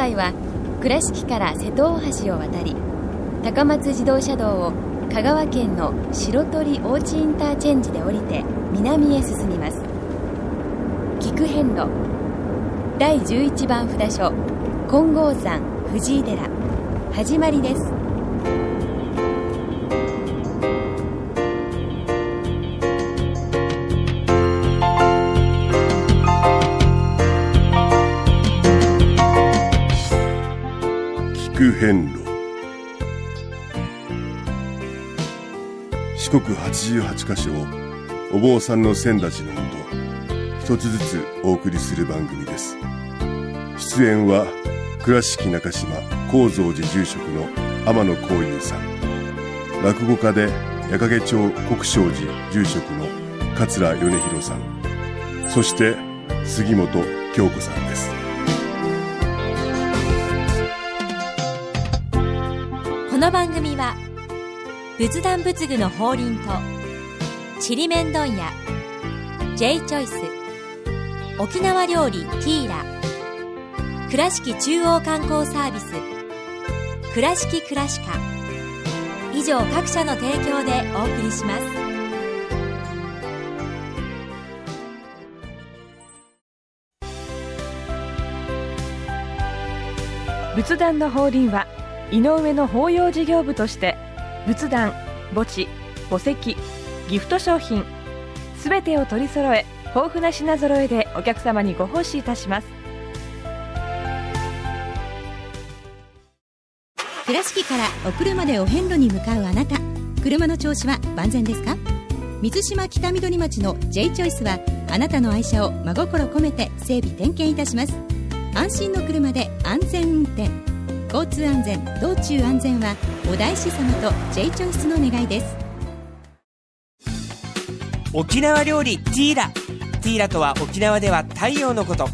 回は倉敷から瀬戸大橋を渡り高松自動車道を香川県の白鳥大地インターチェンジで降りて南へ進みます。菊遍路。第11番札所金剛山藤井寺。始まりです。遍路。四国八十八カ所をお坊さんの先立ちのもと一つずつお送りする番組です。出演は倉敷中島・高蔵寺住職の天野幸雄さん。落語家で矢掛町国商寺住職の桂米広さん。そして杉本京子さんです。この番組は仏壇仏具の法輪とちりめん問屋 J チョイス沖縄料理ティーラ倉敷中央観光サービス倉敷倉歯科以上各社の提供でお送りします。仏壇の法輪は井上の法要事業部として仏壇墓地墓石ギフト商品すべてを取り揃え豊富な品揃えでお客様にご奉仕いたします。倉敷からお車でお遍路に向かうあなた車の調子は万全ですか？水島北緑町の J チョイスはあなたの愛車を真心込めて整備点検いたします。安心の車で安全運転。交通安全道中安全はお大師様と J チョイスの願いです。沖縄料理ティーラ。ティーラとは沖縄では太陽のこと。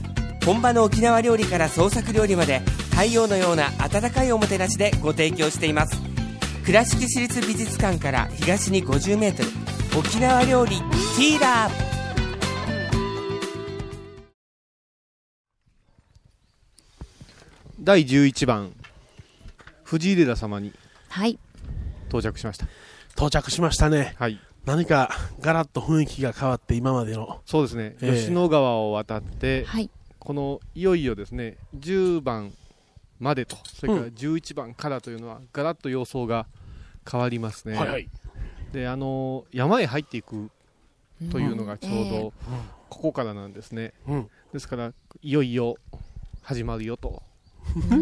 本場の沖縄料理から創作料理まで太陽のような温かいおもてなしでご提供しています。倉敷市立美術館から東に 50m 沖縄料理ティーラ。第11番藤井寺様にはい。到着しました。到着しましたね。はい。何かガラッと雰囲気が変わって今までの。そうですね、ええ。吉野川を渡って、はい。このいよいよですね10番までとそれからうん。11番からというのはガラッと様相が変わりますね、はいはい。であの山へ入っていくというのがちょうえどここからなんですね、うん。ですからいよいよ始まるよと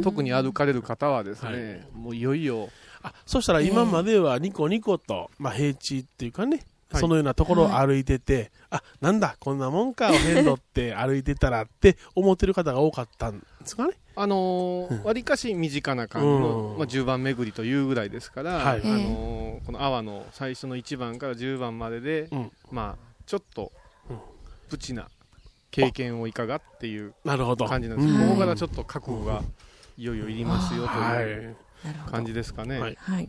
特に歩かれる方はですね、はい。もういよいよ。あ、そしたら今まではニコニコと、まあ平地っていうかね、はい。そのようなところを歩いてて、あ、なんだ、こんなもんか、お遍路って歩いてたらって思ってる方が多かったんですかね？あのー、わりかし身近な感じの、うん。まあ、10番巡りというぐらいですから、はい。あのーこの阿波の最初の1番から10番までで、うん。まあ、ちょっとうん。プチな経験をいかがっていうなるほど。感じなんです、うん。ここからちょっと覚悟がいよいよいりますよとはいいう。なるほど感じですかね。はい。はい。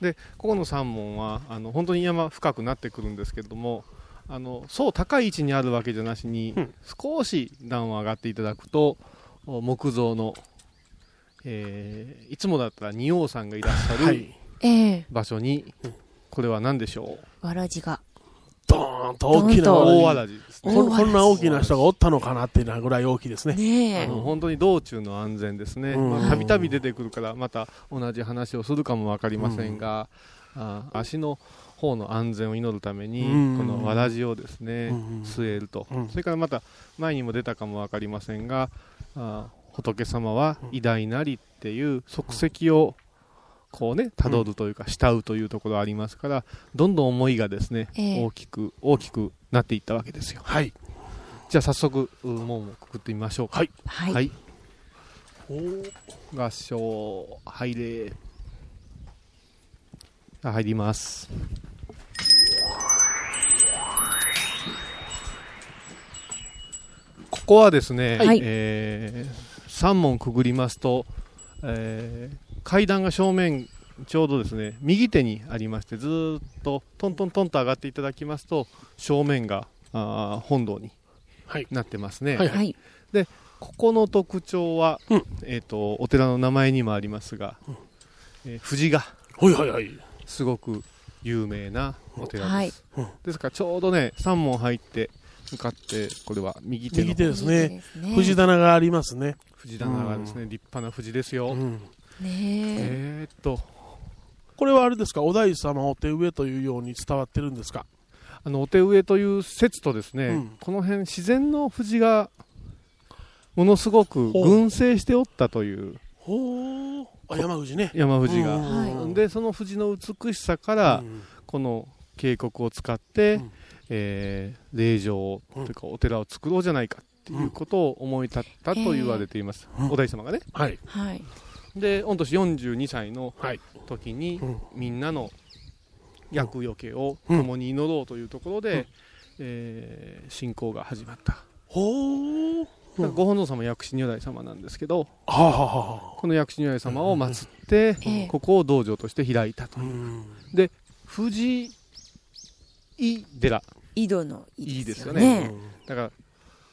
でここの三門はあの本当に山深くなってくるんですけれどもあのそう高い位置にあるわけじゃなしに、うん。少し段を上がっていただくとお木造の、えーいつもだったら仁王さんがいらっしゃるはい。ええ。場所に、これは何でしょわらじが。ドーンと大きなう大大わらじですね。こんこんな大きな人がおったのかなっていうのぐらい大きいですね。ねえ。あの本当に道中の安全ですね、たびたび出てくるから、また同じ話をするかも分かりませんが、あ足の方の安全を祈るために、うん。このわらじをですね、うん据えると、うん。それからまた前にも出たかも分かりませんが、あ仏様は偉大なりっていう足跡をこうね辿るというか慕うというところありますからどんどん思いがですね、ええ。大きく大きくなっていったわけですよ。はい。じゃあ早速う門をくくってみましょうか。はい。はい、はい。合唱入れ。あ入ります。ここはですね、はい。え3門くぐりますと、えー階段が正面ちょうどですね右手にありましてずーっとトントントンと上がっていただきますと正面があー本堂にはい。なってますね、はいはい。ここの特徴は、うん。えっ、と、お寺の名前にもありますが、えー藤がはいはいはい。すごく有名なお寺です。はい。ですからちょうどね、3門入って、向かって、これは右手の。右手ですね。藤棚がありますね。藤棚がですね、立派な藤ですよ。うん。ねえ。えーっと、これはあれですか、お大師様お手植えというように伝わってるんですか？あのお手植えという説とですね、うん。この辺自然の藤がものすごく群生しておったという。ほう。あ、山藤ね。山藤が、はい。でその藤の美しさから、うん。この渓谷を使って、うんえー霊場というかお寺を作ろうじゃないかっていうことを思い立ったと言われています、うん。お大師様がね。はい。はい。で御年42歳のはい。時に、うん。みんなの厄除けを共に祈ろうというところで、えー信仰が始まった、ほう。だからご本尊様薬師如来様なんですけどはあ、はあはこの薬師如来様を祀って、ええ。ここを道場として開いたとあ、う。ん。藤井寺井戸のいいですよね。ねだから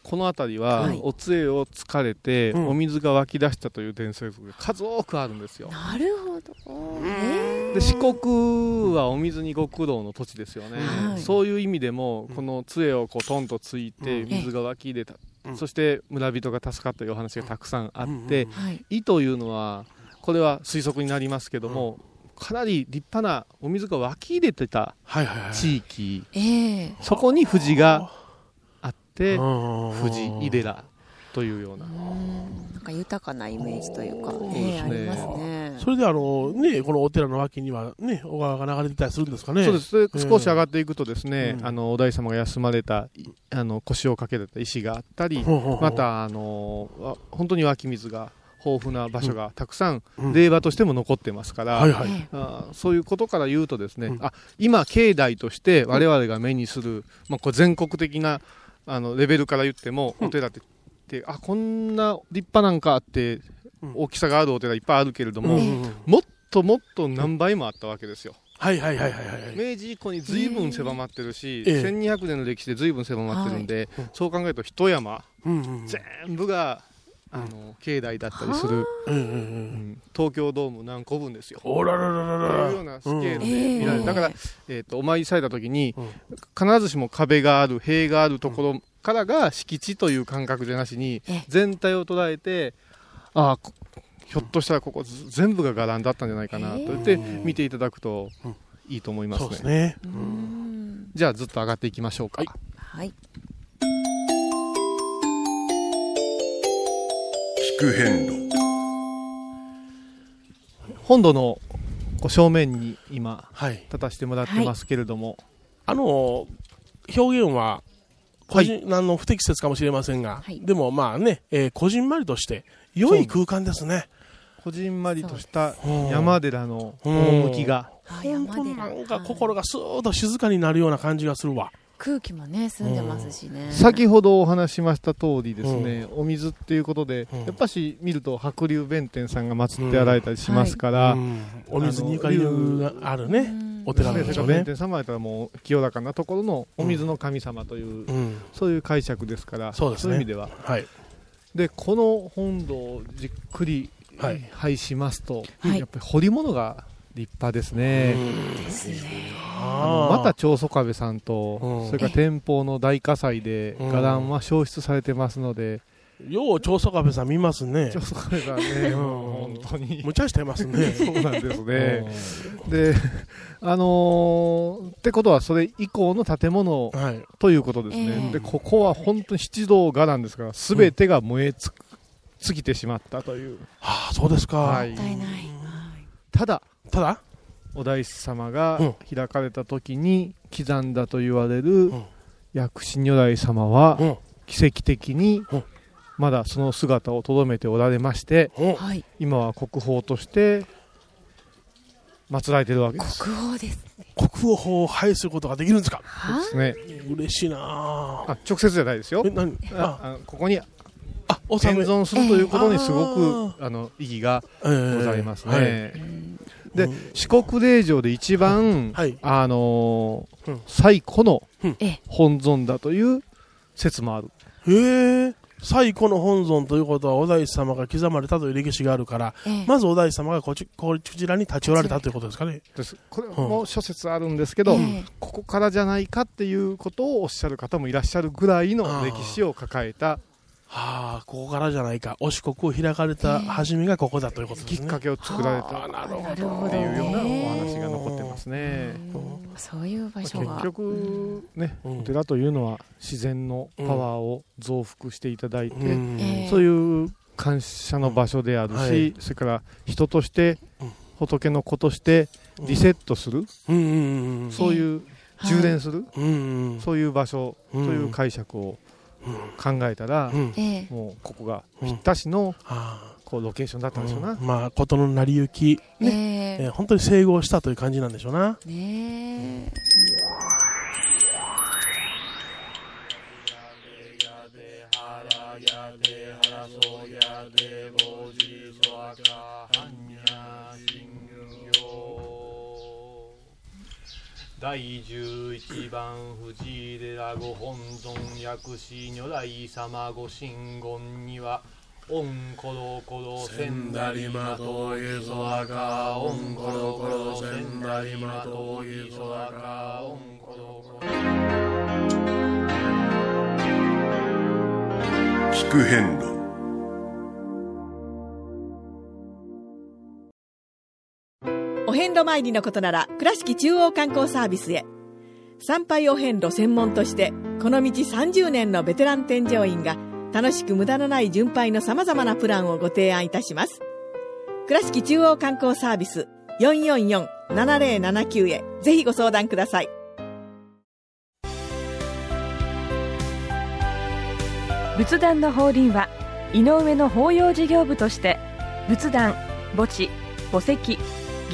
この辺りは、はい。お杖をつかれて、うん。お水が湧き出したという伝説が数多くあるんですよ。なるほど。ねで四国はお水にご苦労の土地ですよね、はい。そういう意味でもこの杖をこうトンとついてうん。水が湧き出た、うん。そして村人が助かったというお話がたくさんあって、井というのはこれは推測になりますけども、かなり立派なお水が湧き入れてたはいはいはい。地域、ええ。そこに藤があ。ってうん。藤井寺というような。うん。なんか豊かなイメージというかうええありますね。それであの、ね、このお寺の脇にはね、小川が流れてたりするんですかね。そうです。ええ。少し上がっていくとですね、うん。あのお大師様が休まれたいあの腰をかけられた石があったり、ま、たあのわ本当に湧き水が豊富な場所がたくさんうん。令和としても残ってますから、はいはい。えあーそういうことから言うとですね、うん。あ今境内として我々が目にする、まあ、これ全国的なあのレベルから言っても、お寺ってってあこんな立派なんかってうん。大きさがあるお寺いっぱいあるけれども、うんうんうん。もっともっと何倍もあったわけですよ。はいはいはいはいはい。明治以降に随分狭まってるし、ええ。1200年の歴史で随分狭まってるんで、はい。そう考えると一山うんうん。全部が、あの境内だったりする、うんうん東京ドーム何個分ですよ。おらららららというようなスケールでうん。見られる、ええだから、えー、とお参りされた時に、うん。必ずしも壁がある塀があるところからが敷地という感覚じゃなしに、ええ。全体を捉えてああこひょっとしたらここず全部が伽藍だったんじゃないかなと。言ってええ見ていただくとうん。いいと思いますそうね。ですね。うん。じゃあずっと上がっていきましょうか。はい。聞く変路。本土のこう正面に今はい。立たせてもらってますけれども、あの、表現は、個人、あの不適切かもしれませんが、はい。でもまあね、えーこじんまりとして、良い空間ですね。こじんまりとしたうん山寺の趣が、あ本当になんかはい心がスーッと静かになるような感じがするわ。空気もね澄んでますしね。先ほどお話ししました通りですね、お水っていうことで、うん。やっぱし見ると白龍弁天さんが祀ってあられたりしますから、うん。お水にゆかりがあるね、うん。お寺なんでしょうね。弁。天様やったらもう清らかなところのお水の神様という、うん。そういう解釈ですからそうね。いう意味では。はい。でこの本堂をじっくりはい。拝しますと、はい。やっぱり彫り物が立派ですね、ですねまた長宗我部さんと、うんそれから天保の大火災でうん伽藍は消失されてますので、よう長宗我部さん見ますね長。宗我部さんね、本当に無茶してますね。そうなんですね。で、あのーってことは、それ以降の建物うんはい。ということですね。ええで、ここは本当に七道伽藍ですから、すべてが燃えつ尽きてしまったという。はあ、そうですか。はいただ、ただ、お大師様がうん。開かれた時に刻んだと言われるん。薬師如来様はうん。奇跡的にうん。まだその姿をとどめておられまして今は国宝として祀られているわけです。国宝です国宝法を拝することができるんですか？はですね。嬉しいなあ。あ直接じゃないですよ。え、。何？あここにあ、お現納め。存するということにすごええくあの意義がごございますね。はいでうん。四国霊場で一番、はい。あのーうん。最古のええ。本尊だという説もある。へえ、最古の本尊ということはお大師様が刻まれたという歴史があるから、ええ。まずお大師様がこちこちらに立ち寄られたということですかね。です。これも諸説あるんですけど、ええ。ここからじゃないかっていうことをおっしゃる方もいらっしゃるぐらいの歴史を抱えたはあ、ここからじゃないか。お四国を開かれた初めがここだということですね。きっかけを作られた。なるほど。っていうようなお話が残ってますね。そういう場所が。結局ね、うん。お寺というのは自然のパワーを増幅していただいて、そういう感謝の場所であるし、はい。それから人として、うん。仏の子としてリセットする、そういう充電する、そういう場所とうん。いう解釈を考えたら、もうここがぴったしのあこうロケーションだったんでしょうな。あまあ、ことの成り行き、え。えー本当に整合したという感じなんでしょうな。え。ね第11番藤井寺ご本尊薬師如来様ご神言にはオンコロコロセンダリマトイソアカオンコロコロセンダリマトイソアカオンコロコロ聞く遍路路参りのことなら倉敷中央観光サービスへ。参拝お遍路専門としてこの道30年のベテラン添乗員が楽しく無駄のない巡拝のさまざまなプランをご提案いたします。倉敷中央観光サービス444-7079へ。ぜひご相談ください。仏壇の法輪は井上の法要事業部として仏壇墓地墓石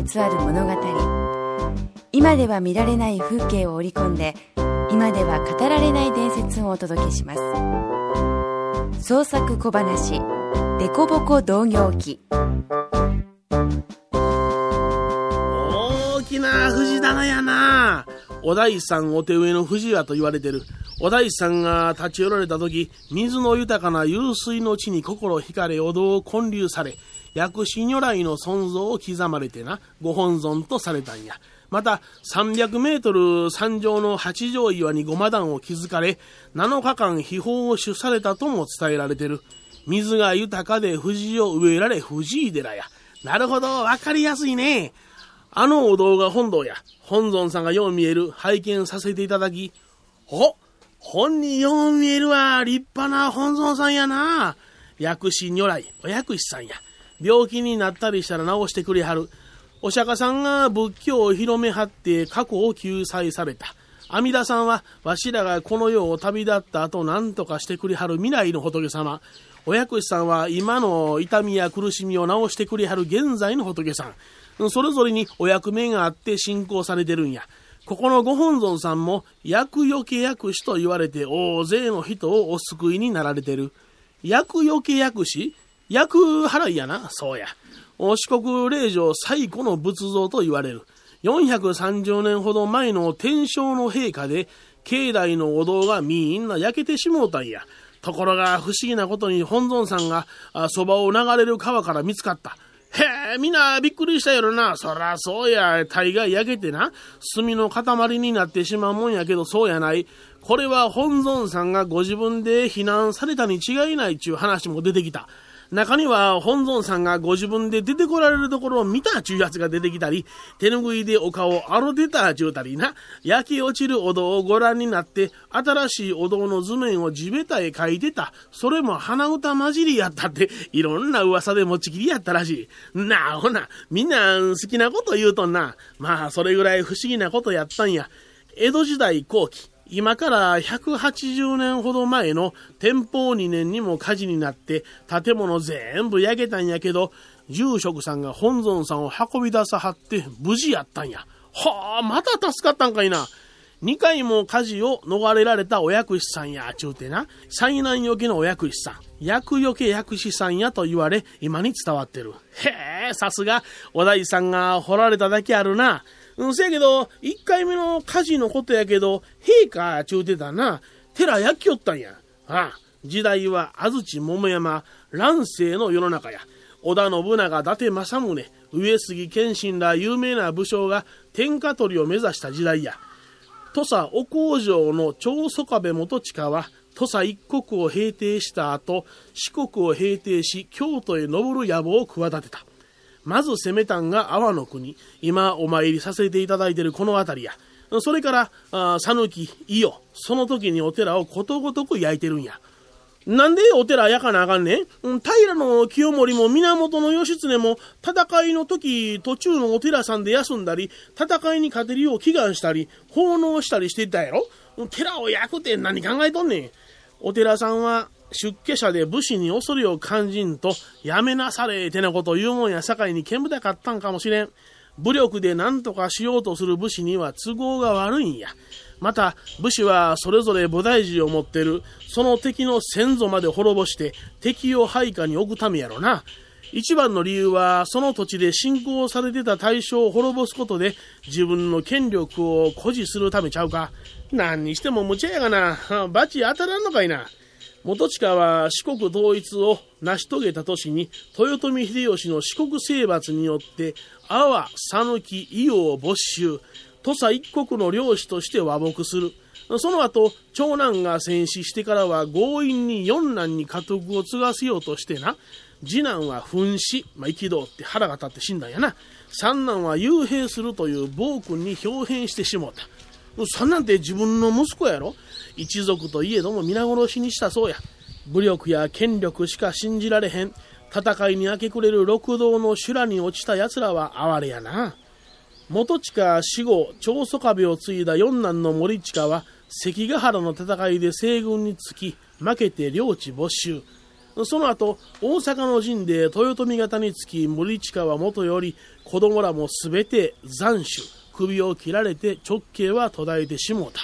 まつわる物語。今では見られない風景を織り込んで今では語られない伝説をお届けします。創作小話「デコボコ同業記」大きな藤棚やな。お大さんお手植えの藤やと言われてる。お大さんが立ち寄られた時水の豊かな湧水の地に心惹かれお堂を建立され薬師如来の存像を刻まれてなご本尊とされたんやまた300メートル山上の八丈岩にごま壇を築かれ7日間秘宝を主されたとも伝えられてる水が豊かで藤を植えられ藤井寺やなるほどわかりやすいねあのお堂が本堂や。本尊さんがよう見える。拝見させていただき。お本によう見えるわ。立派な本尊さんやな。薬師如来、お薬師さんや。病気になったりしたら治してくれはる。お釈迦さんが仏教を広めはって過去を救済された。阿弥陀さんは、わしらがこの世を旅立った後何とかしてくれはる未来の仏様。お薬師さんは今の痛みや苦しみを治してくれはる現在の仏さん。それぞれにお役目があって信仰されてるんや。ここのご本尊さんも、厄除け薬師と言われて大勢の人をお救いになられてる。厄除け薬師厄払いやな、そうや。四国霊場最古の仏像と言われる。430年ほど前の天正の陛下で、境内のお堂がみんな焼けてしもうたんや。ところが不思議なことに本尊さんがそばを流れる川から見つかった。へえ、みんなびっくりしたやろな。そらそうや、大概焼けてな、炭の塊になってしまうもんやけど、そうやない。これは本尊さんがご自分で避難されたに違いないちゅう話も出てきた。中には本尊さんがご自分で出てこられるところを見たちゅうやつが出てきたり、手ぬぐいでお顔を荒出たちゅうたりな、焼け落ちるお堂をご覧になって、新しいお堂の図面を地べたへ書いてた。それも鼻歌混じりやったって、いろんな噂で持ちきりやったらしい。なあほな、みんな好きなこと言うとんな。まあ、それぐらい不思議なことやったんや。江戸時代後期、今から180年ほど前の天保2年にも火事になって建物全部焼けたんやけど、住職さんが本尊さんを運び出さはって無事やったんや。はあ、また助かったんかいな。2回も火事を逃れられたお薬師さんや、ちゅうてな、災難よけのお薬師さん、薬よけ薬師さんやと言われ、今に伝わってる。へえ、さすが、お大さんが掘られただけあるな。うん、せやけど、一回目の火事のことやけど、陛下ちゅうてたな、寺焼きよったんや。ああ、時代は安土桃山、乱世の世の中や。織田信長、伊達政宗、上杉謙信ら有名な武将が天下取りを目指した時代や。土佐お工場の長宗我部元親は、土佐一国を平定した後、四国を平定し、京都へ登る野望を企てた。まず攻めたんが阿波の国。今お参りさせていただいているこの辺りや。それから、讃岐、伊予。その時にお寺をことごとく焼いてるんや。なんでお寺焼かなあかんねん？平の清盛も源義経も戦いの時途中のお寺さんで休んだり、戦いに勝てるよう祈願したり、奉納したりしてたやろ？寺を焼くって何考えとんねん？お寺さんは出家者で武士に恐れを感じんと、やめなされ、てなこと言うもんや境に煙たかったんかもしれん。武力で何とかしようとする武士には都合が悪いんや。また、武士はそれぞれ菩提寺を持ってる、その敵の先祖まで滅ぼして敵を配下に置くためやろな。一番の理由は、その土地で信仰されてた大将を滅ぼすことで、自分の権力を誇示するためちゃうか。何にしても無茶やがな。バチ当たらんのかいな。元親は四国統一を成し遂げた年に豊臣秀吉の四国征伐によって阿波、讃岐、伊予を没収土佐一国の領主として和睦する。その後長男が戦死してからは強引に四男に家督を継がせようとしてな。次男は紛死、まあ、憤って腹が立って死んだんやな。三男は幽閉するという暴君に表変してしもうた。三男って自分の息子やろ？一族といえども皆殺しにしたそうや。武力や権力しか信じられへん。戦いに明け暮れる六道の修羅に落ちた奴らは哀れやな。元親死後、長宗我部を継いだ四男の森近は、関ヶ原の戦いで西軍につき、負けて領地没収。その後、大阪の陣で豊臣方につき、森近はもとより、子供らもすべて斬首、首を切られて直径は途絶えてしもうた。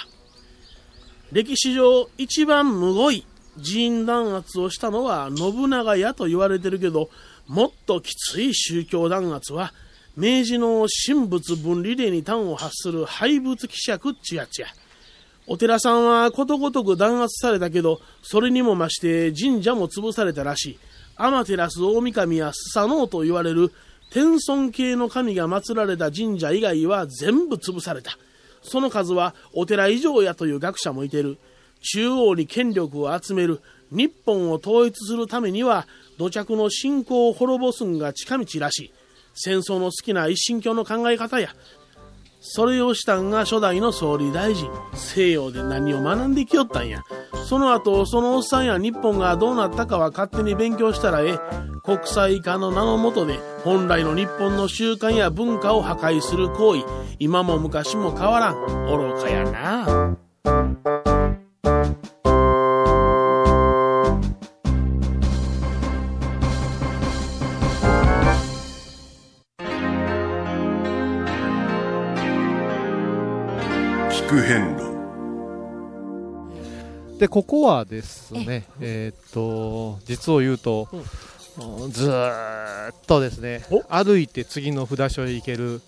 歴史上一番むごい寺院弾圧をしたのは信長やと言われてるけど、もっときつい宗教弾圧は、明治の神仏分離令に端を発する廃仏希釈っちやつや。お寺さんはことごとく弾圧されたけど、それにも増して神社も潰されたらしい。天照大神やスサノオと言われる天孫系の神が祀られた神社以外は全部潰された。その数はお寺以上やという学者もいてる。中央に権力を集める。日本を統一するためには、土着の信仰を滅ぼすんが近道らしい。戦争の好きな一神教の考え方や。それをしたんが初代の総理大臣。西洋で何を学んできよったんや。その後、そのおっさんや日本がどうなったかは勝手に勉強したらええ。国際化の名のもとで、本来の日本の習慣や文化を破壊する行為。今も昔も変わらん。愚かやな。聞く変路でここはですね、えー、っと実を言うと、うん、ずっとですね歩いて次の札所へ行ける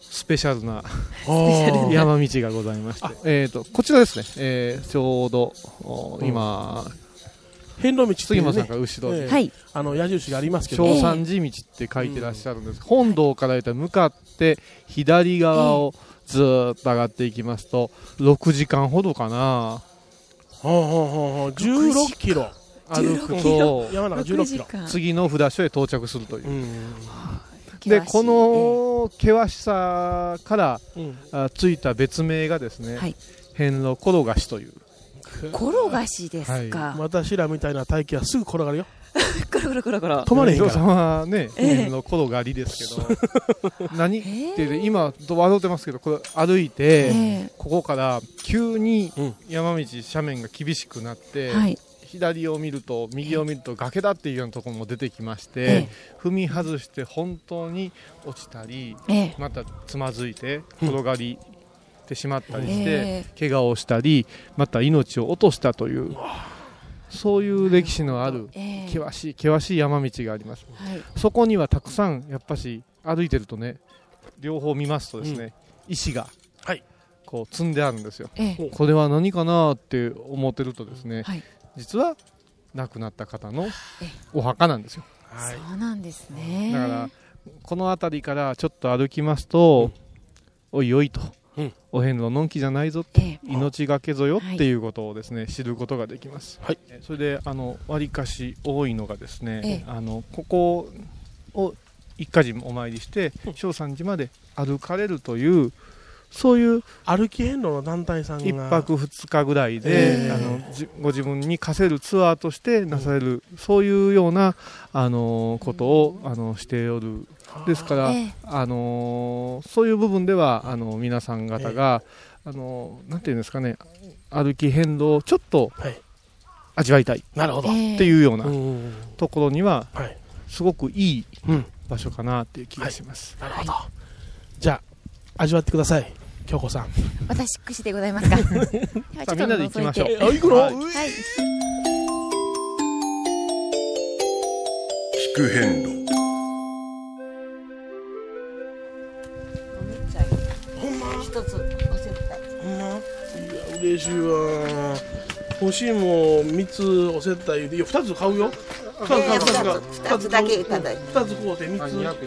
スペシャルな 山道がございまして、えーと、こちらですね、えー、ちょうど今、遍路道、ね、杉間さんが後ろで、えー、あの矢印がありますけど。小三寺道って書いてらっしゃるんです、本堂から向かって左側をずっと上がっていきますと6時間ほどかな。はあはあはあ、16キロ。歩くと山の中16キロ。次の札所へ到着するという、うん。でこの険しさから、うついた別名がですね、はい。遍路転がしという。転がしですか？私らみたいな体型はすぐ転がるよ。コロコロコロコロ。止まれへんから。お父様はね、ええ。遍路転がりですけど。何ってね今笑ってますけどこれ歩いて、え。ここから急にうん。山道斜面が厳しくなって、はい。左を見ると右を見ると崖だっていうようなところも出てきまして、え踏み外して本当に落ちたりええ。またつまずいて転がりてしまったりして、え怪我をしたりまた命を落としたというそういう歴史のあるええ。険しい険しい山道があります。はい。そこにはたくさんやっぱし歩いてるとね両方見ますとですね、石がはい。こう積んであるんですよ。ええ。これは何かなって思ってるとですね、はい。実は亡くなった方のお墓なんですよ。はい。そうなんですね。だからこの辺りからちょっと歩きますと、おいおいと、うん。お遍路のんきじゃないぞって、ええ。命がけぞよはい。っていうことをですね、知ることができます、はい。えそれであの割かし多いのがですね、ええ。あのここを一家人お参りして正山寺まで歩かれるというそういう歩き遍路の団体さんが。一泊二日ぐらいで、ええあのご自分に課せるツアーとしてなされる、そういうようなあのことをあのしておるですから、ええあのそういう部分ではあの皆さん方が、あのなんていうんですかね歩き遍路をちょっとはい。味わいたいっなるほど。ええていうようなうん。ところにははい。すごくいいうん。場所かなっていう気がします。なるほど。じゃあ、味わってください。京子さん。私くしでございますか？ではちょっとみんなで行きましょうあ、行くの？はいういはい。聞く遍路ほんま？一つお接待ほんま？いや、嬉しいわ。欲しいもん3つお接待言うて、いや、2つ買うよ。2つ買う、2つ買う。二つだけいただいて2つ買うて3つ。あ200 200はい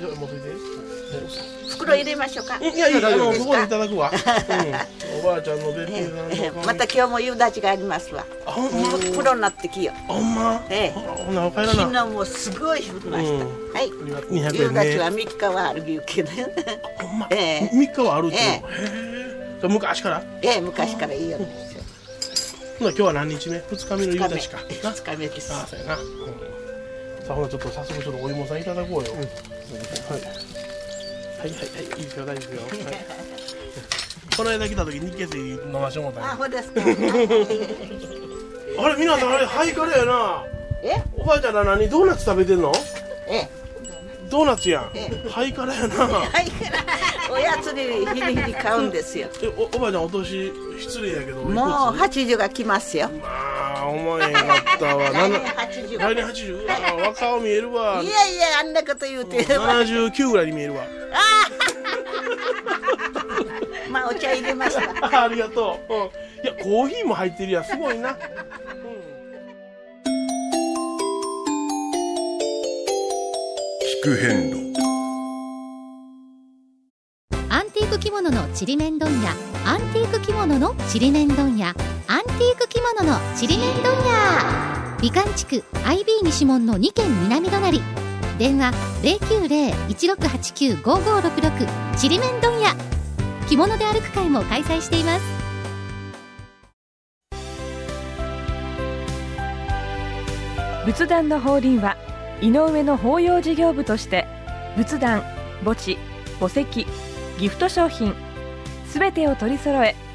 じゃあ持っていて。袋入れましょうか。いやいや、あの、そこでいただくわ。うん。おばあちゃんのべっぴんさんええ。のまた今日も夕立ちがありますわ。あ、ほんま？プロになってきよ。ほんま？ええ。ほな、お帰ら昨な。日もすごい降りました、うん。はい。200夕円立ちはね。3日はあるけど。ほんま？ええ。3日はあるって昔から？ええ昔からいいよ今日は何日目 ?2 日目の夕立ちか。な？2日目です。ああ、そうやな。うん。さあ、ほな、ちょっと早速ちょっとお芋さんいただこうよ。はい。はいはいはい、いいですよ、大丈夫ですよ。はい。この間来た時日血飲ましてもらったんやあほうですかあれ、皆さん、あれ、ハイカレやな。え？おばあちゃんら何ドーナツ食べてんの？ええドーナツやんえ。ハイカレやな。は いおやつに日々日々買うんですよえ、おおばあちゃん、お年失礼やけど、もう80が来ますよまあ、思えへんかったわ。来年80来年80。うわ若顔見えるわい。やいやあんなこと言うて79ぐらいに見えるわ。まあお茶入れましたあ ありがとう。うん。いや、コーヒーも入ってるやん。すごいな。聞く遍路アンティーク着物のちりめん問屋アンティーク着物のちりめん問屋アンティーク着物のちりめん問屋。美観地区 IB 西門の2軒南隣。電話090-1689-5566ちりめん問屋。着物で歩く会も開催しています。仏壇の法輪は井上の法要事業部として仏壇墓地墓石ギフト商品すべてを取り揃え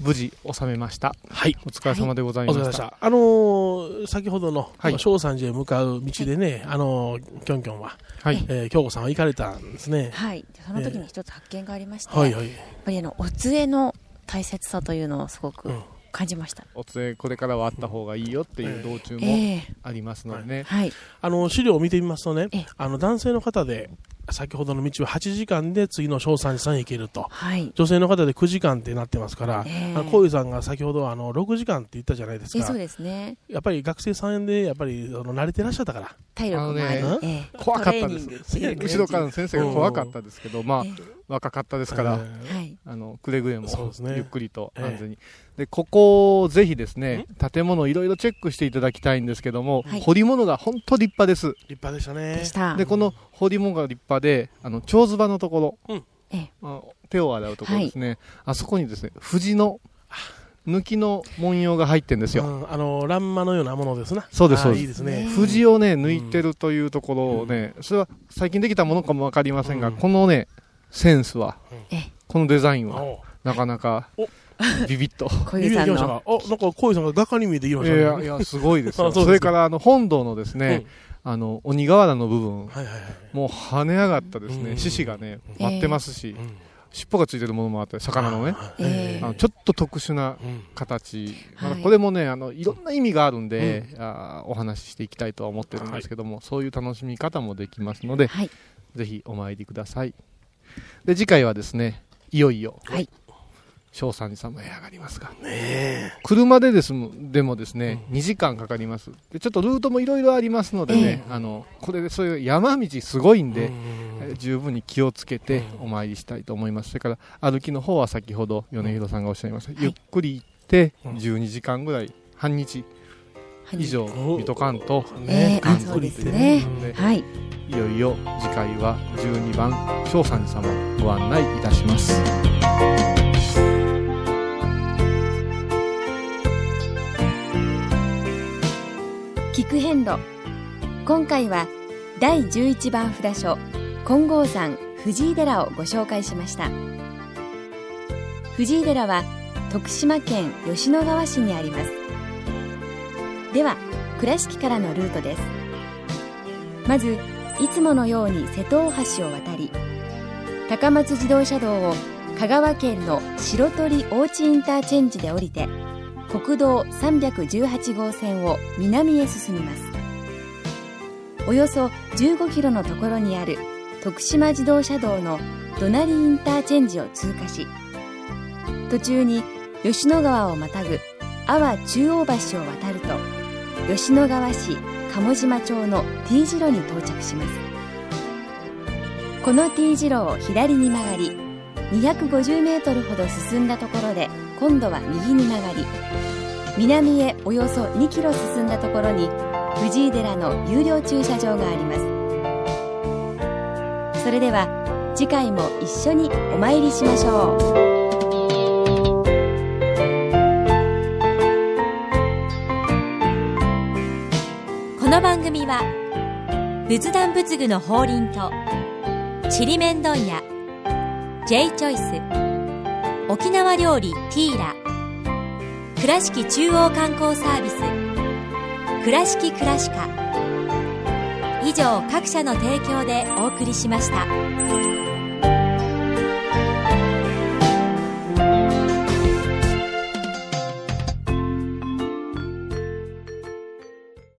無事収めました。はい。お疲れ様でございまし。お疲れ様でしたた。あのー先ほどの、はい正山寺へ向かう道でね、あのーきょんきょんは、はい。えー京子さんは行かれたんですね。はいその時に一つ発見がありまして、はいはい。やっぱりあのお杖の大切さというのをすごくうん感じましたお連れこれからはあった方がいいよっていう道中もええありますのでね、はいあの資料を見てみますとね、あの男性の方で先ほどの道は8時間で次の小三寺さんへ行けると、はい。女性の方で9時間ってなってますから、ええ。あの小遊さんが先ほどあの6時間って言ったじゃないですか。えそうですね。やっぱり学生さんでやっぱりあの慣れてらっしゃったから。体力もねええ。怖かったです。トレーニング後ろからの先生が怖かったですけど、まあ、若かったですから、はい。あのくれぐれもゆっくりと安全に、でここをぜひですね建物いろいろチェックしていただきたいんですけども、はい。掘り物が本当立派です。立派でしたね。でした。でこの掘り物が立派であの蝶ズバのところ、手を洗うところですね、あそこにですね藤の抜きの文様が入ってるんですよ、うんあの欄間のようなものですな。そうです、あそうで。ーいいですすね。藤をね、抜いてるというところをね、それは最近できたものかもわかりませんが、このね、センスは、このデザインは、なかなか、ビビッと。小遊さんあ、なんか小遊さんが画家に見えてきましたね。いやいや、すごいですよ。あそれから、あの、本堂のですね、あの、鬼瓦の部分、もう跳ね上がったですね、獅子がね、舞ってますし、尻尾がついてるものもあって、魚のね、ええ。あのちょっと特殊な形、これもね、あのいろんな意味があるんで、あーお話ししていきたいとは思ってるんですけども、そういう楽しみ方もできますので、ぜひお参りください。で、次回はですね、いよいよ、はい。正三寺様へ上がりますが、車でですもでもですね、2時間かかります。で、ちょっとルートもいろいろありますのでね、あの、これでそういう山道すごいんで、えー十分に気をつけてお参りしたいと思います。それから歩きの方は先ほど米広さんがおっしゃいました、ゆっくり行って12時間ぐらい、半日以上見とかんと、ええあ関そうです東ね。ではい。いよいよ次回は12番正三寺様をご案内いたします。聞く遍路。今回は第11番札所金剛山藤井寺をご紹介しました。藤井寺は徳島県吉野川市にありますでは倉敷からのルートです。まずいつものように瀬戸大橋を渡り高松自動車道を香川県の白鳥大地インターチェンジで降りて国道318号線を南へ進みます。およそ15キロのところにある徳島自動車道のドナリインターチェンジを通過し途中に吉野川をまたぐ阿波中央橋を渡る吉野川市鴨島町の T 字路に到着します。この T 字路を左に曲がり250メートルほど進んだところで今度は右に曲がり南へおよそ2キロ進んだところに藤井寺の有料駐車場があります。それでは次回も一緒にお参りしましょう。仏壇仏具の法輪とちりめん問屋 J チョイス沖縄料理ティーラ倉敷中央観光サービス倉敷倉歯科以上各社の提供でお送りしました。